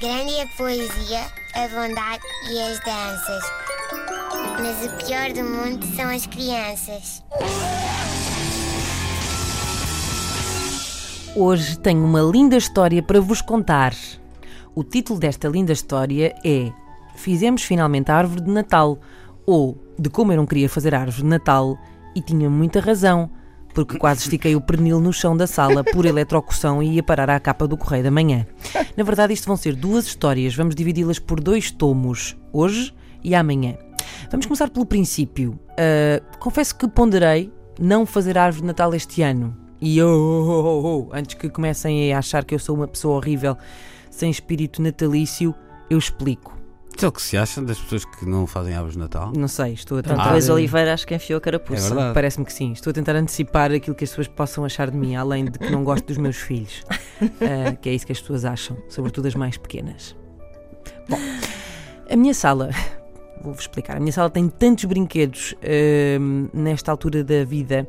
Grande é a poesia, a bondade e as danças. Mas o pior do mundo são as crianças. Hoje tenho uma linda história para vos contar. O título desta linda história é Fizemos finalmente a árvore de Natal, ou de como eu não queria fazer a árvore de Natal e tinha muita razão, porque quase estiquei o pernil no chão da sala por eletrocução e ia parar à capa do Correio da Manhã. Na verdade, isto vão ser duas histórias, vamos dividi-las por dois tomos, hoje e amanhã. Vamos começar pelo princípio. Uh, confesso que ponderei não fazer árvore de Natal este ano. E oh, oh, oh, antes que comecem a achar que eu sou uma pessoa horrível sem espírito natalício, eu explico. É o que se acha das pessoas que não fazem árvores de Natal? Não sei, estou a tentar. Luís Oliveira acho que enfiou a É carapuça. verdade. Parece-me que sim. Estou a tentar antecipar aquilo que as pessoas possam achar de mim, além de que não gosto dos meus filhos. Ah, que é isso que as pessoas acham, sobretudo as mais pequenas. Bom, a minha sala. Vou-vos explicar. A minha sala tem tantos brinquedos ahm, nesta altura da vida.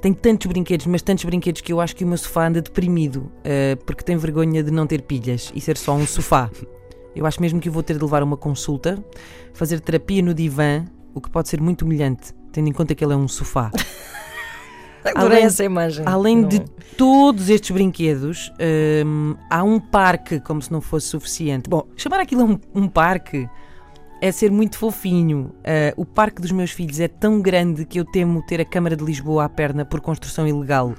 Tem tantos brinquedos, mas tantos brinquedos que eu acho que o meu sofá anda deprimido ah, porque tem vergonha de não ter pilhas e ser só um sofá. Eu acho mesmo que eu vou ter de levar uma consulta, fazer terapia no divã, o que pode ser muito humilhante, tendo em conta que ele é um sofá. Adorei Além- essa imagem. Além Não. de todos estes brinquedos, hum, há um parque, como se não fosse suficiente. Bom, chamar aquilo um, um parque é ser muito fofinho. Ah, o parque dos meus filhos é tão grande que eu temo ter a Câmara de Lisboa à perna por construção ilegal.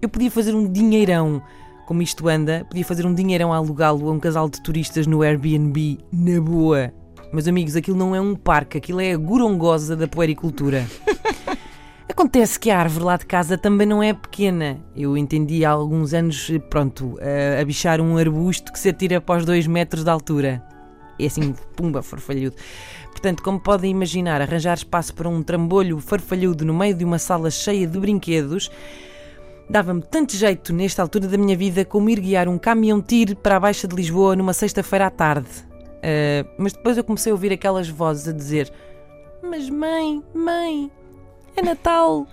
Eu podia fazer um dinheirão, como isto anda, podia fazer um dinheirão a alugá-lo a um casal de turistas no Airbnb, na boa. Meus amigos, aquilo não é um parque, aquilo é a gorongosa da puericultura. Acontece que a árvore lá de casa também não é pequena. Eu entendi há alguns anos, pronto, a, a bichar um arbusto que se atira após 2 metros de altura. É assim, pumba, farfalhudo. Portanto, como podem imaginar, arranjar espaço para um trambolho farfalhudo no meio de uma sala cheia de brinquedos dava-me tanto jeito nesta altura da minha vida como ir guiar um caminhão-tiro para a Baixa de Lisboa numa sexta-feira à tarde. Ah, mas depois eu comecei a ouvir aquelas vozes a dizer: Mas mãe, mãe, é Natal,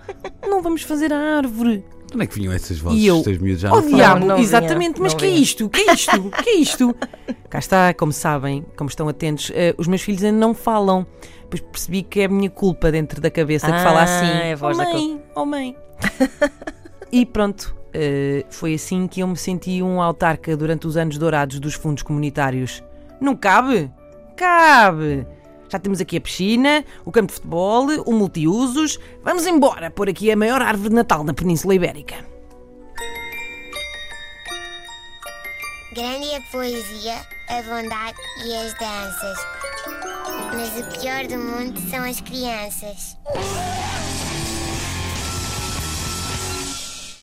não vamos fazer a árvore. De Onde é que vinham essas vozes? E eu, Os teus miúdos já Oh diabo, não vinha, exatamente, mas não que é vinha. isto? Que é isto? Que é isto? Cá está, como sabem, como estão atentos, eh, os meus filhos ainda não falam. Pois percebi que é a minha culpa dentro da cabeça que fala Ah, assim. é a voz oh da mãe, oh mãe. e pronto, eh, foi assim que eu me senti um autarca durante os anos dourados dos fundos comunitários. Não cabe? Cabe! Já temos aqui a piscina, o campo de futebol, o multiusos. Vamos embora pôr aqui a maior árvore de Natal da Península Ibérica. Grande é a poesia, a bondade e as danças. Mas o pior do mundo são as crianças.